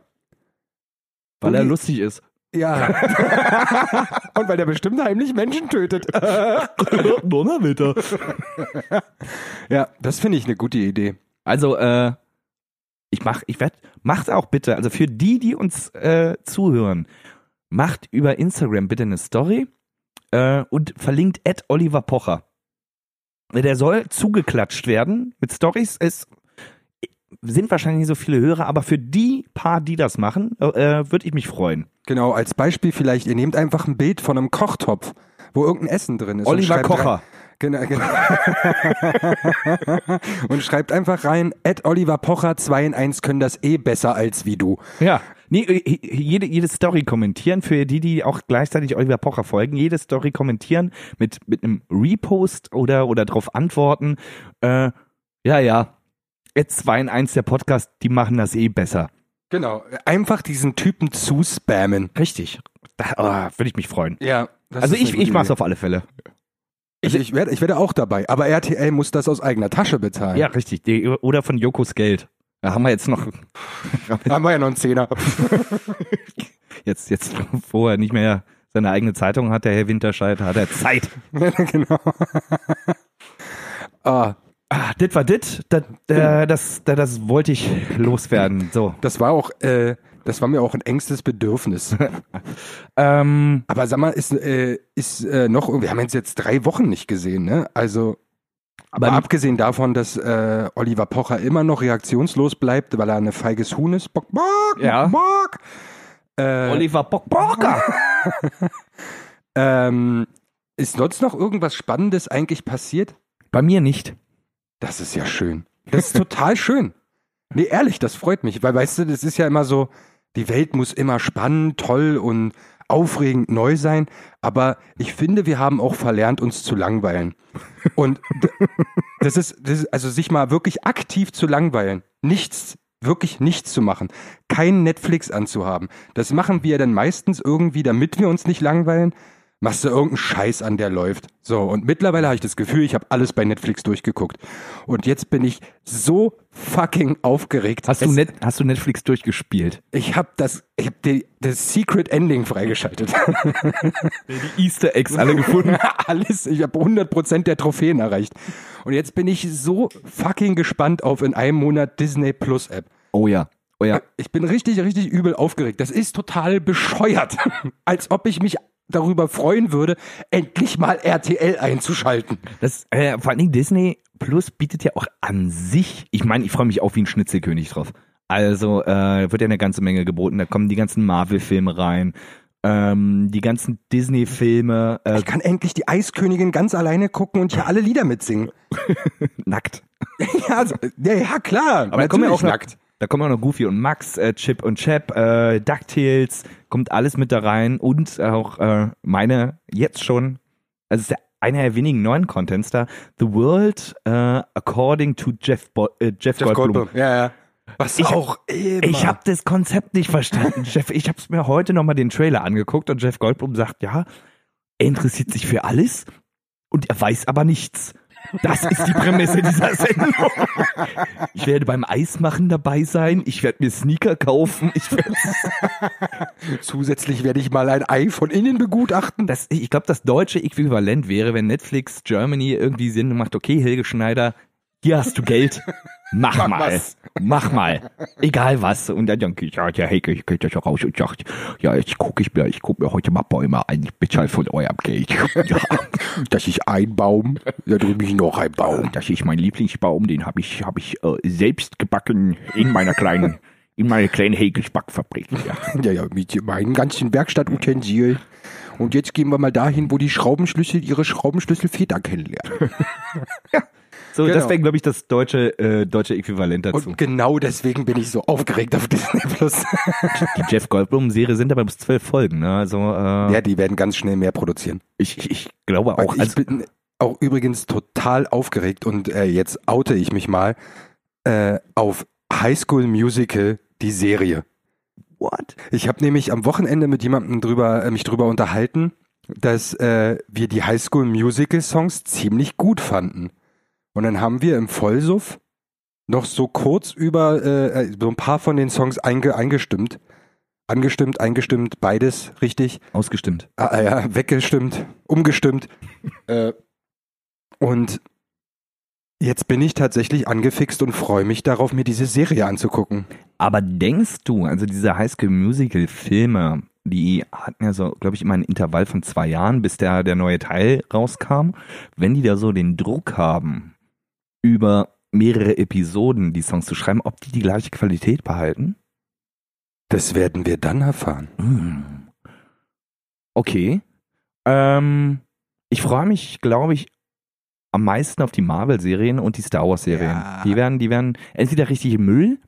weil er Bully- lustig ist. Ja. [LAUGHS] und weil der bestimmt heimlich Menschen tötet. [LAUGHS] Donnerwetter. ja, das finde ich eine gute Idee. Also, äh, ich mach, ich werd, macht auch bitte, also für die, die uns äh, zuhören, macht über Instagram bitte eine Story äh, und verlinkt at Oliver Pocher. Der soll zugeklatscht werden mit Stories. Es sind wahrscheinlich nicht so viele Hörer, aber für die paar, die das machen, äh, würde ich mich freuen. Genau, als Beispiel vielleicht, ihr nehmt einfach ein Bild von einem Kochtopf, wo irgendein Essen drin ist. Oliver Kocher. Rein, genau, genau. [LAUGHS] und schreibt einfach rein, at Oliver Pocher 2 in 1 können das eh besser als wie du. Ja, nee, äh, jede, jede Story kommentieren, für die, die auch gleichzeitig Oliver Pocher folgen, jede Story kommentieren mit, mit einem Repost oder, oder drauf antworten. Äh, ja, ja, jetzt 2 in 1 der Podcast, die machen das eh besser. Genau, einfach diesen Typen zuspammen. Richtig. Da oh, würde ich mich freuen. Ja. Also ich, ich mach's Idee. auf alle Fälle. Ich, ich, werde, ich werde auch dabei, aber RTL muss das aus eigener Tasche bezahlen. Ja, richtig. Oder von Jokos Geld. Da haben wir jetzt noch, [LAUGHS] Haben wir ja noch einen Zehner. [LAUGHS] jetzt, jetzt, wo er nicht mehr seine eigene Zeitung hat, der Herr Winterscheid, hat er Zeit. [LAUGHS] genau. ah, Ah, dit war dit, das, äh, das, das, das wollte ich loswerden. So. das war auch, äh, das war mir auch ein engstes Bedürfnis. Ähm, Aber sag mal, ist, äh, ist äh, noch, wir haben uns jetzt drei Wochen nicht gesehen, ne? Also, aber Beim- abgesehen davon, dass äh, Oliver Pocher immer noch reaktionslos bleibt, weil er ein feiges Huhn ist. Bock, bock, Ja. bock. Äh, Oliver Bockbrocker. [LAUGHS] ähm, ist sonst noch irgendwas Spannendes eigentlich passiert? Bei mir nicht. Das ist ja schön. Das ist total [LAUGHS] schön. Nee, ehrlich, das freut mich, weil weißt du, das ist ja immer so, die Welt muss immer spannend, toll und aufregend neu sein, aber ich finde, wir haben auch verlernt, uns zu langweilen. Und das ist, das ist also sich mal wirklich aktiv zu langweilen, nichts, wirklich nichts zu machen, kein Netflix anzuhaben. Das machen wir dann meistens irgendwie, damit wir uns nicht langweilen, machst du irgendeinen Scheiß an, der läuft. So, und mittlerweile habe ich das Gefühl, ich habe alles bei Netflix durchgeguckt. Und jetzt bin ich so fucking aufgeregt. Hast du, Net, hast du Netflix durchgespielt? Ich habe das, ich habe die, das Secret Ending freigeschaltet. Die Easter Eggs alle gefunden. [LAUGHS] Alles, ich habe 100% der Trophäen erreicht. Und jetzt bin ich so fucking gespannt auf in einem Monat Disney Plus App. Oh ja. Oh ja. Ich bin richtig, richtig übel aufgeregt. Das ist total bescheuert. [LAUGHS] Als ob ich mich darüber freuen würde, endlich mal RTL einzuschalten. Das, äh, vor allen Dingen Disney Plus bietet ja auch an sich, ich meine, ich freue mich auch wie ein Schnitzelkönig drauf. Also äh, wird ja eine ganze Menge geboten. Da kommen die ganzen Marvel-Filme rein, ähm, die ganzen Disney-Filme, äh, Ich kann endlich die Eiskönigin ganz alleine gucken und hier alle Lieder mitsingen. [LAUGHS] nackt. [LAUGHS] ja, also, ja, klar. Aber da kommen ja auch nackt. Da kommen auch noch Goofy und Max, äh, Chip und Chap, äh, DuckTales, kommt alles mit da rein und auch äh, meine jetzt schon, also es ist der einer der wenigen neuen Contents da. The World uh, According to Jeff, Bo äh, Jeff, Jeff Goldblum. Goldblum. Ja, ja. Was Ich- auch immer. Ich habe das Konzept nicht verstanden, Jeff. Ich habe mir heute nochmal den Trailer angeguckt und Jeff Goldblum sagt, ja, er interessiert sich für alles und er weiß aber nichts. Das ist die Prämisse dieser Sendung. Ich werde beim Eismachen dabei sein. Ich werde mir Sneaker kaufen. Ich, werd, [LAUGHS] Zusätzlich werde ich mal ein Ei von innen begutachten. das, ich glaube, das deutsche Äquivalent wäre, wenn Netflix Germany irgendwie Sinn macht, okay, Helge Schneider, hier hast du Geld. Mach, Mach mal. was. Mach mal. Egal was. Und dann denke ich, ja, der Helge, ich geht ja schon raus und sagt, ja, jetzt gucke ich mir, ich gucke mir heute mal Bäume ein, ich bezahle von eurem Geld. [LAUGHS] Ja, Das ist ein Baum, da drüben ist noch ein Baum. das ist mein Lieblingsbaum, den habe ich, hab ich äh, selbst gebacken in meiner kleinen, in meiner kleinen Helges-Backfabrik. Ja. Ja, ja, mit meinen ganzen Werkstattutensilien. Und jetzt gehen wir mal dahin, wo die Schraubenschlüssel ihre Schraubenschlüsselfeder kennenlernen. [LAUGHS] So, Genau. das wäre, glaube ich, das deutsche, äh, deutsche Äquivalent dazu. Und genau deswegen bin ich so aufgeregt auf Disney Plus. [LAUGHS] die Jeff Goldblum-Serie sind aber bis zwölf Folgen. Ne? Also äh, Ja, die werden ganz schnell mehr produzieren. ich, ich, ich glaube auch. ich Also, bin auch übrigens total aufgeregt und äh, jetzt oute ich mich mal äh, auf High School Musical, die Serie. what? Ich habe nämlich am Wochenende mit jemandem drüber, äh, mich drüber unterhalten, dass äh, wir die High School Musical Songs ziemlich gut fanden. Und dann haben wir im Vollsuff noch so kurz über äh, äh, so ein paar von den Songs einge eingestimmt. Angestimmt, eingestimmt, beides richtig. Ausgestimmt. Ah, ah, ja, weggestimmt, umgestimmt. [LAUGHS] äh, und jetzt bin ich tatsächlich angefixt und freue mich darauf, mir diese Serie anzugucken. Aber denkst du, also diese Highschool Musical Filme, die hatten ja so, glaube ich, immer ein Intervall von zwei Jahren, bis der, der neue Teil rauskam. Wenn die da so den Druck haben, über mehrere Episoden die Songs zu schreiben, ob die die gleiche Qualität behalten? Das werden wir dann erfahren. Hm. Okay. Ähm, ich freue mich, glaube ich, am meisten auf die Marvel-Serien und die Star Wars-Serien. Ja. Die werden, die werden entweder richtig Müll,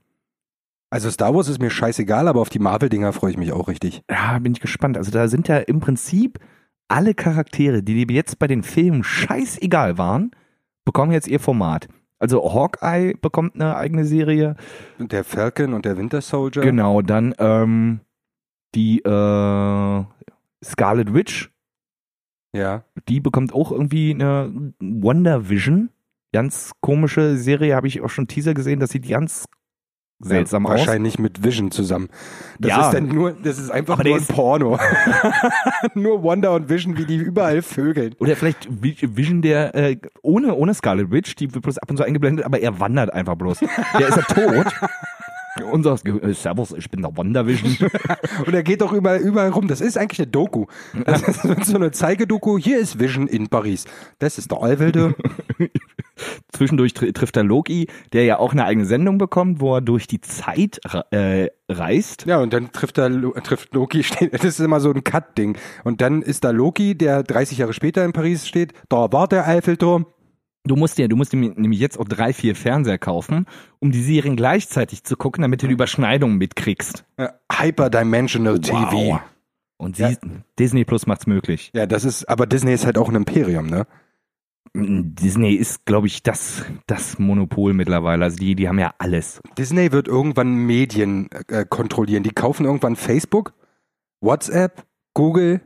Also Star Wars ist mir scheißegal, aber auf die Marvel-Dinger freue ich mich auch richtig. Ja, bin ich gespannt. Also da sind ja im Prinzip alle Charaktere, die dir jetzt bei den Filmen scheißegal waren, bekommen jetzt ihr Format. Also Hawkeye bekommt eine eigene Serie. Und der Falcon und der Winter Soldier. Genau, dann ähm, die äh, Scarlet Witch, Ja. die bekommt auch irgendwie eine Wonder Vision. Ganz komische Serie, habe ich auch schon Teaser gesehen, das sieht ganz seltsam. Wahrscheinlich mit Vision zusammen. Das Ja. ist dann nur, das ist einfach nur ein Porno. [LAUGHS] nur Wonder und Vision, wie die überall vögeln. Oder vielleicht Vi- Vision, der äh, ohne, ohne Scarlet Witch, die wird bloß ab und zu eingeblendet, aber er wandert einfach bloß. Der ist ja tot. [LAUGHS] Und sagt, äh, Servus, ich bin der Wonder Vision. [LAUGHS] Und er geht doch überall, überall rum. Das ist eigentlich eine Doku. Das [LAUGHS] ist so eine Zeigedoku. Hier ist Vision in Paris. Das ist der Allwilde. [LAUGHS] Zwischendurch tr trifft er Loki, der ja auch eine eigene Sendung bekommt, wo er durch die Zeit äh, reist. Ja, und dann trifft er trifft Loki, steht, das ist immer so ein Cut-Ding. Und dann ist da Loki, der 30 Jahre später in Paris steht. Da war der Eiffelturm. Du musst dir, du musst dir nämlich jetzt auch drei, vier Fernseher kaufen, um die Serien gleichzeitig zu gucken, damit du die Überschneidungen mitkriegst. Äh, Hyperdimensional TV. Und sie, Ja. Disney Plus macht's möglich. Ja, das ist, aber Disney ist halt auch ein Imperium, ne? Disney ist, glaube ich, das, das Monopol mittlerweile. Also die, die haben ja alles. Disney wird irgendwann Medien äh, kontrollieren. Die kaufen irgendwann Facebook, WhatsApp, Google.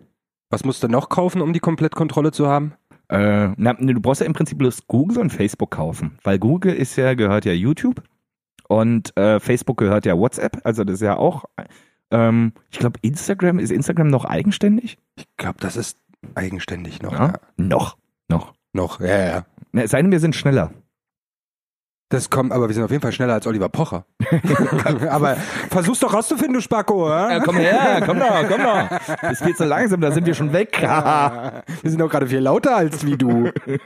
Was musst du noch kaufen, um die Komplettkontrolle zu haben? Äh, na, nee, du brauchst ja im Prinzip bloß Google und Facebook kaufen, weil Google ist ja, gehört ja YouTube und äh, Facebook gehört ja WhatsApp, also das ist ja auch, ähm, ich glaube Instagram, ist Instagram noch eigenständig? Ich glaube, das ist eigenständig noch. Ja? Ja. Noch, noch. Noch, ja, ja. Na, es sei denn, wir sind schneller. Das kommt, aber wir sind auf jeden Fall schneller als Oliver Pocher. [LAUGHS] aber versuch's doch rauszufinden, du Spacko, Ja, ja? komm her, komm doch, komm doch. Das geht so langsam, da sind wir schon weg. wir sind doch gerade viel lauter als wie du. [LAUGHS]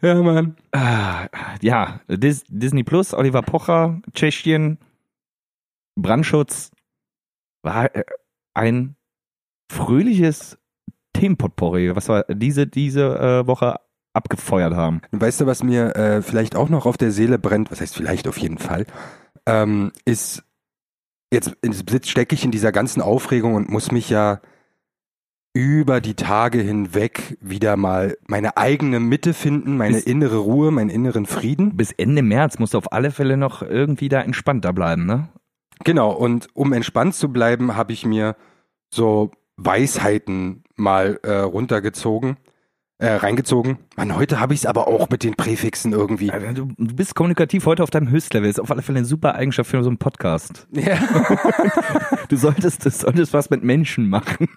ja, Mann. Ja, Dis Disney Plus, Oliver Pocher, Tschechien, Brandschutz war äh, ein fröhliches Themenpotpourri, was wir diese, diese äh, Woche abgefeuert haben. Weißt du, was mir äh, vielleicht auch noch auf der Seele brennt, was heißt vielleicht auf jeden Fall, ähm, ist, jetzt, jetzt stecke ich in dieser ganzen Aufregung und muss mich ja über die Tage hinweg wieder mal meine eigene Mitte finden, meine Bis- innere Ruhe, meinen inneren Frieden. Bis Ende März musst du auf alle Fälle noch irgendwie da entspannter bleiben, ne? Genau, und um entspannt zu bleiben, habe ich mir so Weisheiten mal äh, runtergezogen, äh, reingezogen. Mann, heute habe ich es aber auch mit den Präfixen irgendwie. Du, du bist kommunikativ heute auf deinem Höchstlevel. Ist auf alle Fälle eine super Eigenschaft für so einen Podcast. Ja. [LAUGHS] Du solltest, du solltest was mit Menschen machen.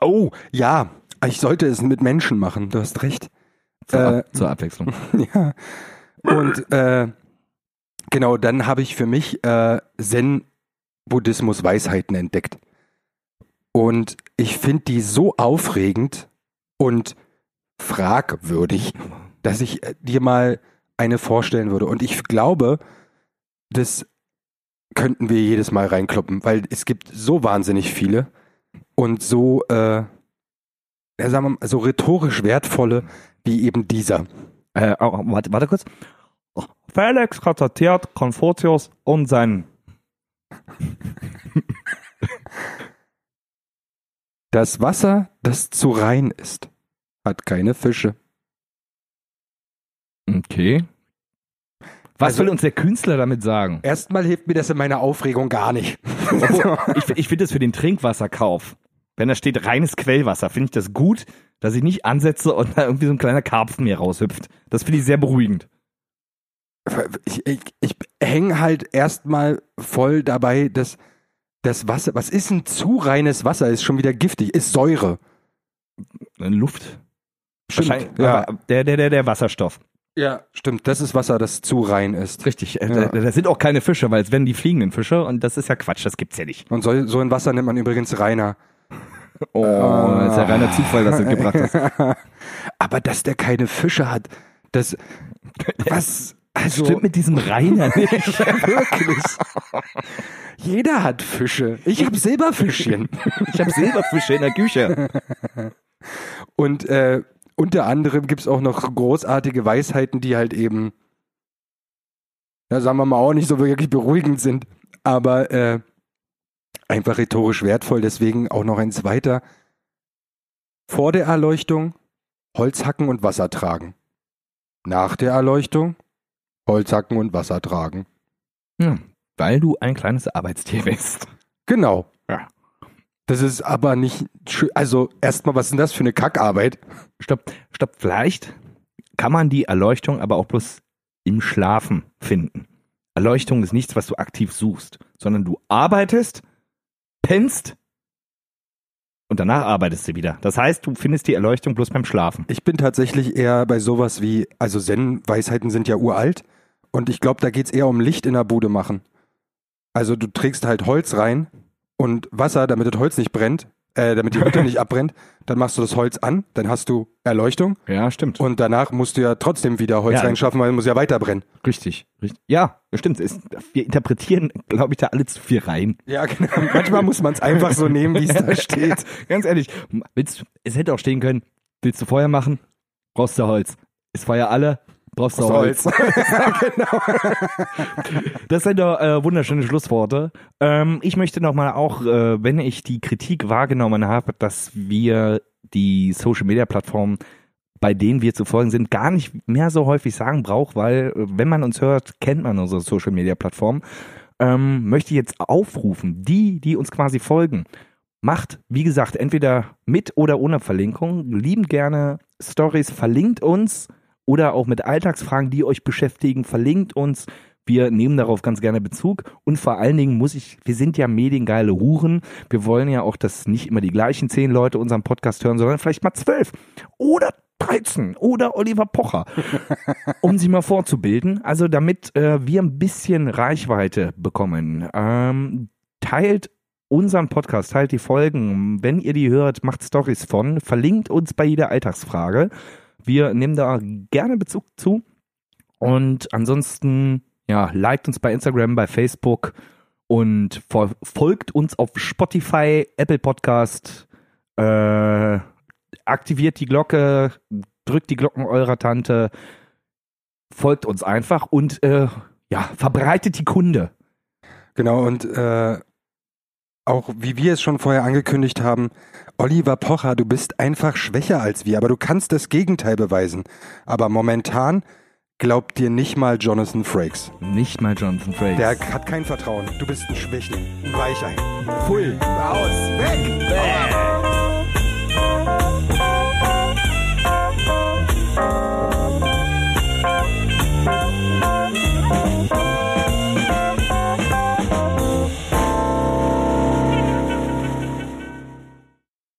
Oh, ja, ich sollte es mit Menschen machen, du hast recht. Zur, Äh, Ab- zur Abwechslung. [LAUGHS] Ja. Und äh, genau, dann habe ich für mich äh, Zen-Buddhismus-Weisheiten entdeckt. Und ich finde die so aufregend und fragwürdig, dass ich äh, dir mal eine vorstellen würde. Und ich glaube, das könnten wir jedes Mal reinkloppen, weil es gibt so wahnsinnig viele und so, äh, ja, sagen wir mal, so rhetorisch wertvolle wie eben dieser. Äh, oh, warte, warte kurz. Felix konstatiert Konfuzius und sein. Das Wasser, das zu rein ist, hat keine Fische. Okay. Was Also- will uns der Künstler damit sagen? Erstmal hilft mir das in meiner Aufregung gar nicht. [LAUGHS] ich ich finde es für den Trinkwasserkauf. Wenn da steht reines Quellwasser, finde ich das gut, dass ich nicht ansetze und da irgendwie so ein kleiner Karpfen mir raushüpft. Das finde ich sehr beruhigend. Ich, ich, ich hänge halt erstmal voll dabei, dass das Wasser, was ist ein zu reines Wasser? Ist schon wieder giftig, ist Säure. Luft. Stimmt, ja. aber Der, der, der, der Wasserstoff. Ja, stimmt, das ist Wasser, das zu rein ist. Richtig. Äh, Ja. da- Das sind auch keine Fische, weil es werden die fliegenden Fische und das ist ja Quatsch, das gibt's ja nicht. Und so, so ein Wasser nennt man übrigens reiner. Oh, das ist ja reiner Zufall, dass du gebracht hast. [LAUGHS] Aber dass der keine Fische hat, das, [LAUGHS] was, also, Stimmt mit diesem Reiner nicht. [LAUGHS] wirklich. Jeder hat Fische. Ich habe Silberfischchen. Ich habe Silberfische in der Küche. Und äh, unter anderem gibt's auch noch großartige Weisheiten, die halt eben, ja, sagen wir mal, auch nicht so wirklich beruhigend sind, aber äh, einfach rhetorisch wertvoll. Deswegen auch noch ein zweiter. Vor der Erleuchtung Holz hacken und Wasser tragen. Nach der Erleuchtung Holz hacken und Wasser tragen. Ja, weil du ein kleines Arbeitstier bist. Genau. Ja. Das ist aber nicht, schö- also erstmal, was ist denn das für eine Kackarbeit? Stopp, stopp, vielleicht kann man die Erleuchtung aber auch bloß im Schlafen finden. Erleuchtung ist nichts, was du aktiv suchst, sondern du arbeitest, pennst und danach arbeitest du wieder. Das heißt, du findest die Erleuchtung bloß beim Schlafen. Ich bin tatsächlich eher bei sowas wie, also Zen-Weisheiten sind ja uralt und ich glaube, da geht's eher um Licht in der Bude machen. Also du trägst halt Holz rein und Wasser, damit das Holz nicht brennt, äh, damit die Hütte [LAUGHS] nicht abbrennt, dann machst du das Holz an, dann hast du Erleuchtung Ja, stimmt. und danach musst du ja trotzdem wieder Holz Ja. reinschaffen, weil es muss ja weiter brennen. Richtig, richtig. Ja, stimmt. Es Ist, wir interpretieren, glaube ich, da alle zu viel rein. Ja, genau. Manchmal muss man es einfach so nehmen, wie es da [LAUGHS] steht. Ganz ehrlich, willst, es hätte auch stehen können, willst du Feuer machen? Brauchst du Holz. Ist Feuer alle? Brauchst du Holz. [LAUGHS] Das sind doch äh, wunderschöne Schlussworte. Ähm, ich möchte nochmal auch, äh, wenn ich die Kritik wahrgenommen habe, dass wir die Social Media Plattformen, bei denen wir zu folgen sind, gar nicht mehr so häufig sagen braucht, weil äh, wenn man uns hört, kennt man unsere Social Media Plattform. Ähm, möchte ich jetzt aufrufen, die, die uns quasi folgen, macht, wie gesagt, entweder mit oder ohne Verlinkung, liebend gerne Stories, verlinkt uns oder auch mit Alltagsfragen, die euch beschäftigen, verlinkt uns. Wir nehmen darauf ganz gerne Bezug und vor allen Dingen muss ich, wir sind ja mediengeile Huren. Wir wollen ja auch, dass nicht immer die gleichen zehn Leute unseren Podcast hören, sondern vielleicht mal zwölf oder 13 oder Oliver Pocher, [LAUGHS] um sich mal vorzubilden. Also damit äh, wir ein bisschen Reichweite bekommen. Ähm, teilt unseren Podcast, teilt die Folgen. Wenn ihr die hört, macht Stories von, verlinkt uns bei jeder Alltagsfrage. Wir nehmen da gerne Bezug zu. Und ansonsten, ja, liked uns bei Instagram, bei Facebook und fol- folgt uns auf Spotify, Apple Podcast, äh, aktiviert die Glocke, drückt die Glocken eurer Tante, folgt uns einfach und äh, ja, verbreitet die Kunde. Genau, und äh, auch wie wir es schon vorher angekündigt haben, Oliver Pocher, du bist einfach schwächer als wir, aber du kannst das Gegenteil beweisen. Aber momentan glaubt dir nicht mal Jonathan Frakes. Nicht mal Jonathan Frakes. Der hat kein Vertrauen. Du bist ein Schwächling, ein Weichei. Pfui. Raus, weg!